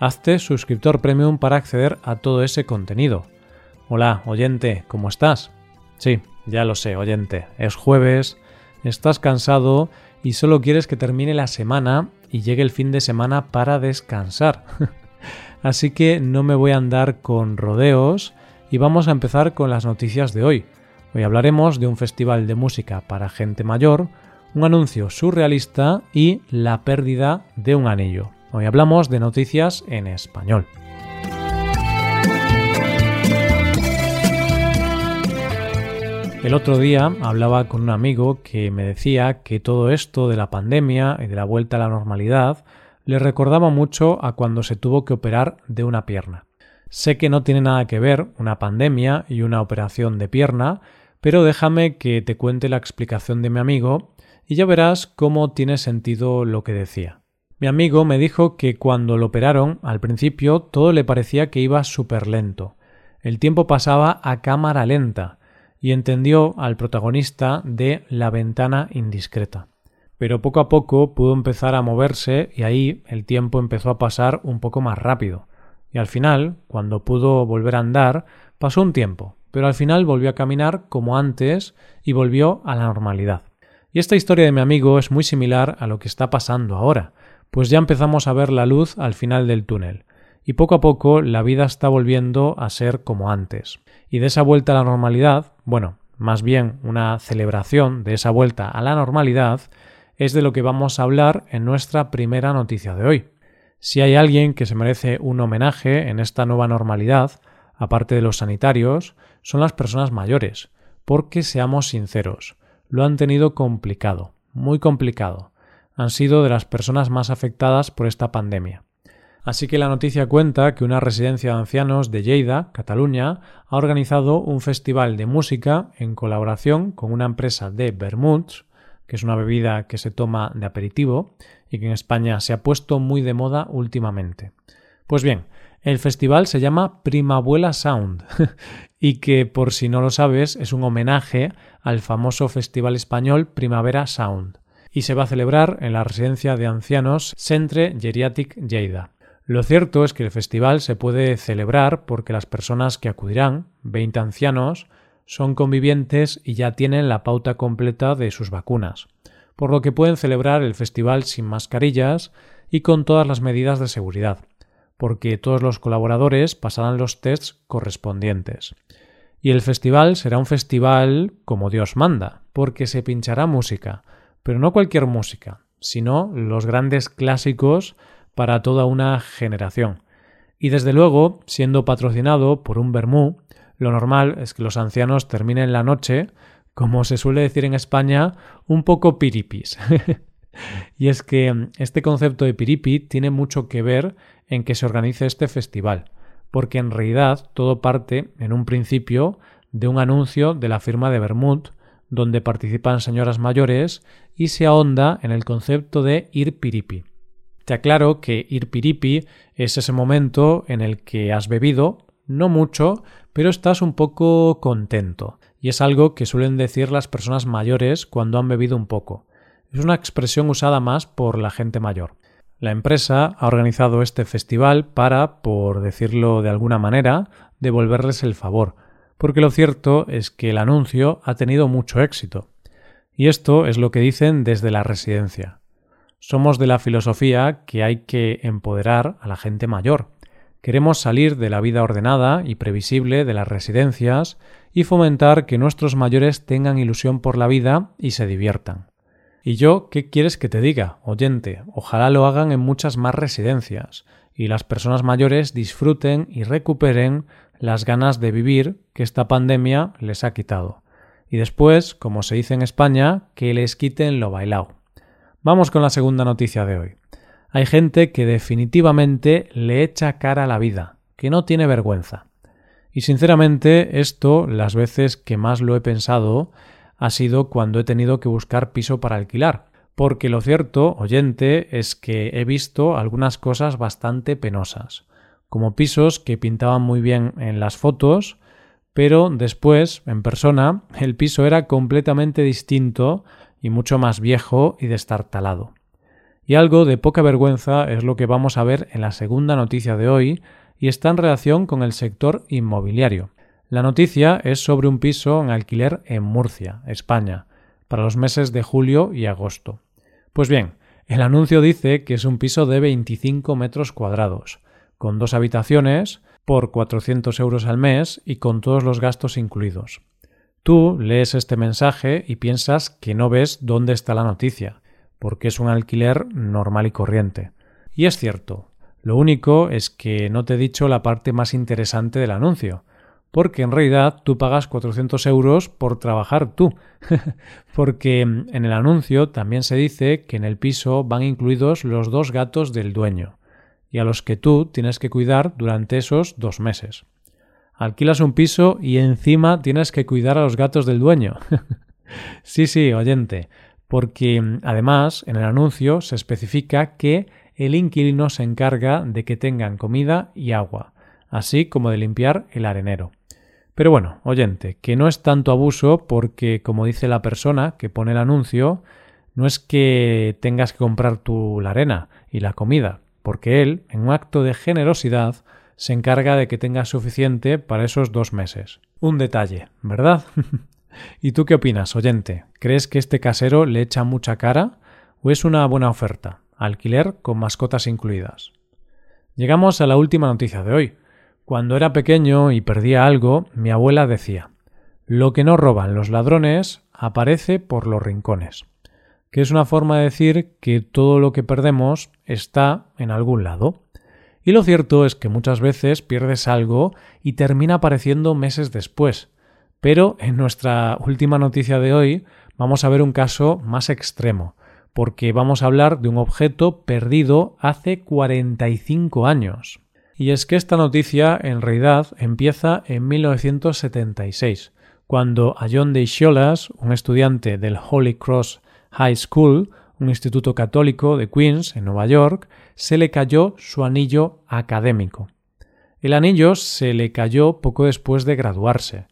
hazte suscriptor premium para acceder a todo ese contenido. Hola, oyente, ¿cómo estás? Sí, ya lo sé, oyente, es jueves, estás cansado y solo quieres que termine la semana y llegue el fin de semana para descansar. Así que no me voy a andar con rodeos y vamos a empezar con las noticias de hoy. Hoy hablaremos de un festival de música para gente mayor, un anuncio surrealista y la pérdida de un anillo. Hoy hablamos de noticias en español. El otro día hablaba con un amigo que me decía que todo esto de la pandemia y de la vuelta a la normalidad le recordaba mucho a cuando se tuvo que operar de una pierna. Sé que no tiene nada que ver una pandemia y una operación de pierna, pero déjame que te cuente la explicación de mi amigo y ya verás cómo tiene sentido lo que decía. Mi amigo me dijo que cuando lo operaron, al principio todo le parecía que iba súper lento. El tiempo pasaba a cámara lenta y entendió al protagonista de La ventana indiscreta. Pero poco a poco pudo empezar a moverse y ahí el tiempo empezó a pasar un poco más rápido. Y al final, cuando pudo volver a andar, pasó un tiempo, pero al final volvió a caminar como antes y volvió a la normalidad. Y esta historia de mi amigo es muy similar a lo que está pasando ahora pues ya empezamos a ver la luz al final del túnel, y poco a poco la vida está volviendo a ser como antes. Y de esa vuelta a la normalidad, bueno, más bien una celebración de esa vuelta a la normalidad, es de lo que vamos a hablar en nuestra primera noticia de hoy. Si hay alguien que se merece un homenaje en esta nueva normalidad, aparte de los sanitarios, son las personas mayores, porque seamos sinceros, lo han tenido complicado, muy complicado han sido de las personas más afectadas por esta pandemia. Así que la noticia cuenta que una residencia de ancianos de Lleida, Cataluña, ha organizado un festival de música en colaboración con una empresa de vermuts, que es una bebida que se toma de aperitivo y que en España se ha puesto muy de moda últimamente. Pues bien, el festival se llama Primabuela Sound y que, por si no lo sabes, es un homenaje al famoso festival español Primavera Sound y se va a celebrar en la residencia de ancianos Centre Geriatic Lleida. Lo cierto es que el festival se puede celebrar porque las personas que acudirán, 20 ancianos, son convivientes y ya tienen la pauta completa de sus vacunas, por lo que pueden celebrar el festival sin mascarillas y con todas las medidas de seguridad, porque todos los colaboradores pasarán los tests correspondientes. Y el festival será un festival como Dios manda, porque se pinchará música, pero no cualquier música, sino los grandes clásicos para toda una generación. Y desde luego, siendo patrocinado por un Bermú, lo normal es que los ancianos terminen la noche, como se suele decir en España, un poco piripis. y es que este concepto de piripi tiene mucho que ver en que se organice este festival, porque en realidad todo parte, en un principio, de un anuncio de la firma de Bermud, donde participan señoras mayores y se ahonda en el concepto de ir piripi. Te aclaro que ir piripi es ese momento en el que has bebido, no mucho, pero estás un poco contento, y es algo que suelen decir las personas mayores cuando han bebido un poco. Es una expresión usada más por la gente mayor. La empresa ha organizado este festival para, por decirlo de alguna manera, devolverles el favor, porque lo cierto es que el anuncio ha tenido mucho éxito. Y esto es lo que dicen desde la residencia. Somos de la filosofía que hay que empoderar a la gente mayor. Queremos salir de la vida ordenada y previsible de las residencias y fomentar que nuestros mayores tengan ilusión por la vida y se diviertan. Y yo, ¿qué quieres que te diga, oyente? Ojalá lo hagan en muchas más residencias y las personas mayores disfruten y recuperen las ganas de vivir que esta pandemia les ha quitado. Y después, como se dice en España, que les quiten lo bailado. Vamos con la segunda noticia de hoy. Hay gente que definitivamente le echa cara a la vida, que no tiene vergüenza. Y sinceramente esto, las veces que más lo he pensado, ha sido cuando he tenido que buscar piso para alquilar. Porque lo cierto, oyente, es que he visto algunas cosas bastante penosas, como pisos que pintaban muy bien en las fotos, pero después, en persona, el piso era completamente distinto y mucho más viejo y destartalado. Y algo de poca vergüenza es lo que vamos a ver en la segunda noticia de hoy y está en relación con el sector inmobiliario. La noticia es sobre un piso en alquiler en Murcia, España, para los meses de julio y agosto. Pues bien, el anuncio dice que es un piso de 25 metros cuadrados, con dos habitaciones, por 400 euros al mes y con todos los gastos incluidos. Tú lees este mensaje y piensas que no ves dónde está la noticia, porque es un alquiler normal y corriente. Y es cierto. Lo único es que no te he dicho la parte más interesante del anuncio, porque en realidad tú pagas 400 euros por trabajar tú, porque en el anuncio también se dice que en el piso van incluidos los dos gatos del dueño, y a los que tú tienes que cuidar durante esos dos meses alquilas un piso y encima tienes que cuidar a los gatos del dueño. sí, sí, oyente, porque mm, además en el anuncio se especifica que el inquilino se encarga de que tengan comida y agua, así como de limpiar el arenero. Pero bueno, oyente, que no es tanto abuso porque, como dice la persona que pone el anuncio, no es que tengas que comprar tú la arena y la comida, porque él, en un acto de generosidad, se encarga de que tengas suficiente para esos dos meses. Un detalle, ¿verdad? ¿Y tú qué opinas, oyente? ¿Crees que este casero le echa mucha cara o es una buena oferta? Alquiler con mascotas incluidas. Llegamos a la última noticia de hoy. Cuando era pequeño y perdía algo, mi abuela decía Lo que no roban los ladrones aparece por los rincones, que es una forma de decir que todo lo que perdemos está en algún lado. Y lo cierto es que muchas veces pierdes algo y termina apareciendo meses después. Pero en nuestra última noticia de hoy vamos a ver un caso más extremo, porque vamos a hablar de un objeto perdido hace 45 años. Y es que esta noticia en realidad empieza en 1976, cuando a John de un estudiante del Holy Cross High School, un instituto católico de Queens, en Nueva York, se le cayó su anillo académico. El anillo se le cayó poco después de graduarse,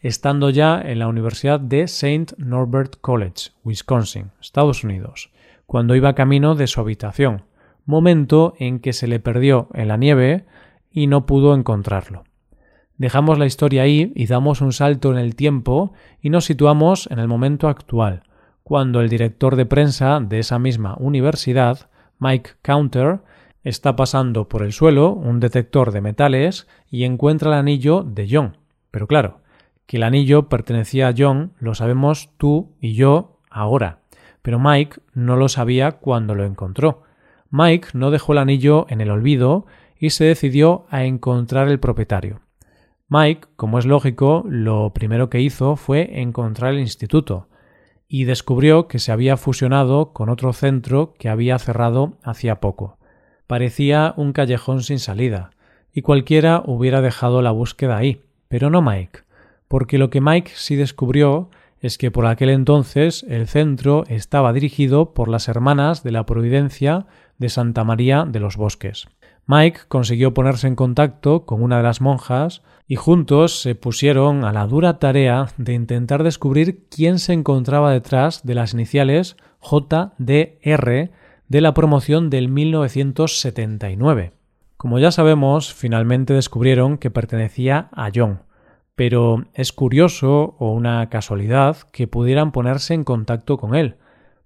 estando ya en la Universidad de St. Norbert College, Wisconsin, Estados Unidos, cuando iba camino de su habitación, momento en que se le perdió en la nieve y no pudo encontrarlo. Dejamos la historia ahí y damos un salto en el tiempo y nos situamos en el momento actual, cuando el director de prensa de esa misma universidad, Mike Counter, está pasando por el suelo un detector de metales y encuentra el anillo de John. Pero claro, que el anillo pertenecía a John lo sabemos tú y yo ahora, pero Mike no lo sabía cuando lo encontró. Mike no dejó el anillo en el olvido y se decidió a encontrar el propietario. Mike, como es lógico, lo primero que hizo fue encontrar el instituto, y descubrió que se había fusionado con otro centro que había cerrado hacía poco. Parecía un callejón sin salida, y cualquiera hubiera dejado la búsqueda ahí, pero no Mike, porque lo que Mike sí descubrió es que por aquel entonces el centro estaba dirigido por las hermanas de la Providencia de Santa María de los Bosques. Mike consiguió ponerse en contacto con una de las monjas y juntos se pusieron a la dura tarea de intentar descubrir quién se encontraba detrás de las iniciales JDR de la promoción del 1979. Como ya sabemos, finalmente descubrieron que pertenecía a John, pero es curioso o una casualidad que pudieran ponerse en contacto con él,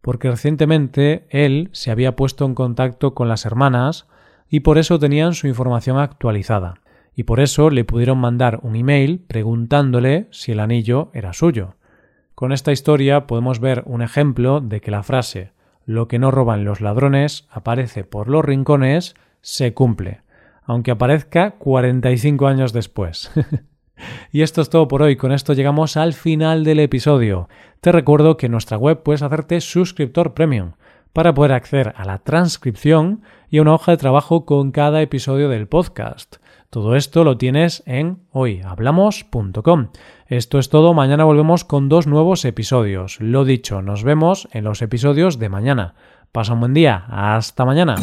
porque recientemente él se había puesto en contacto con las hermanas y por eso tenían su información actualizada, y por eso le pudieron mandar un email preguntándole si el anillo era suyo. Con esta historia podemos ver un ejemplo de que la frase lo que no roban los ladrones aparece por los rincones se cumple, aunque aparezca 45 años después. y esto es todo por hoy, con esto llegamos al final del episodio. Te recuerdo que en nuestra web puedes hacerte suscriptor premium para poder acceder a la transcripción y a una hoja de trabajo con cada episodio del podcast. Todo esto lo tienes en hoyhablamos.com. Esto es todo, mañana volvemos con dos nuevos episodios. Lo dicho, nos vemos en los episodios de mañana. Pasa un buen día, hasta mañana.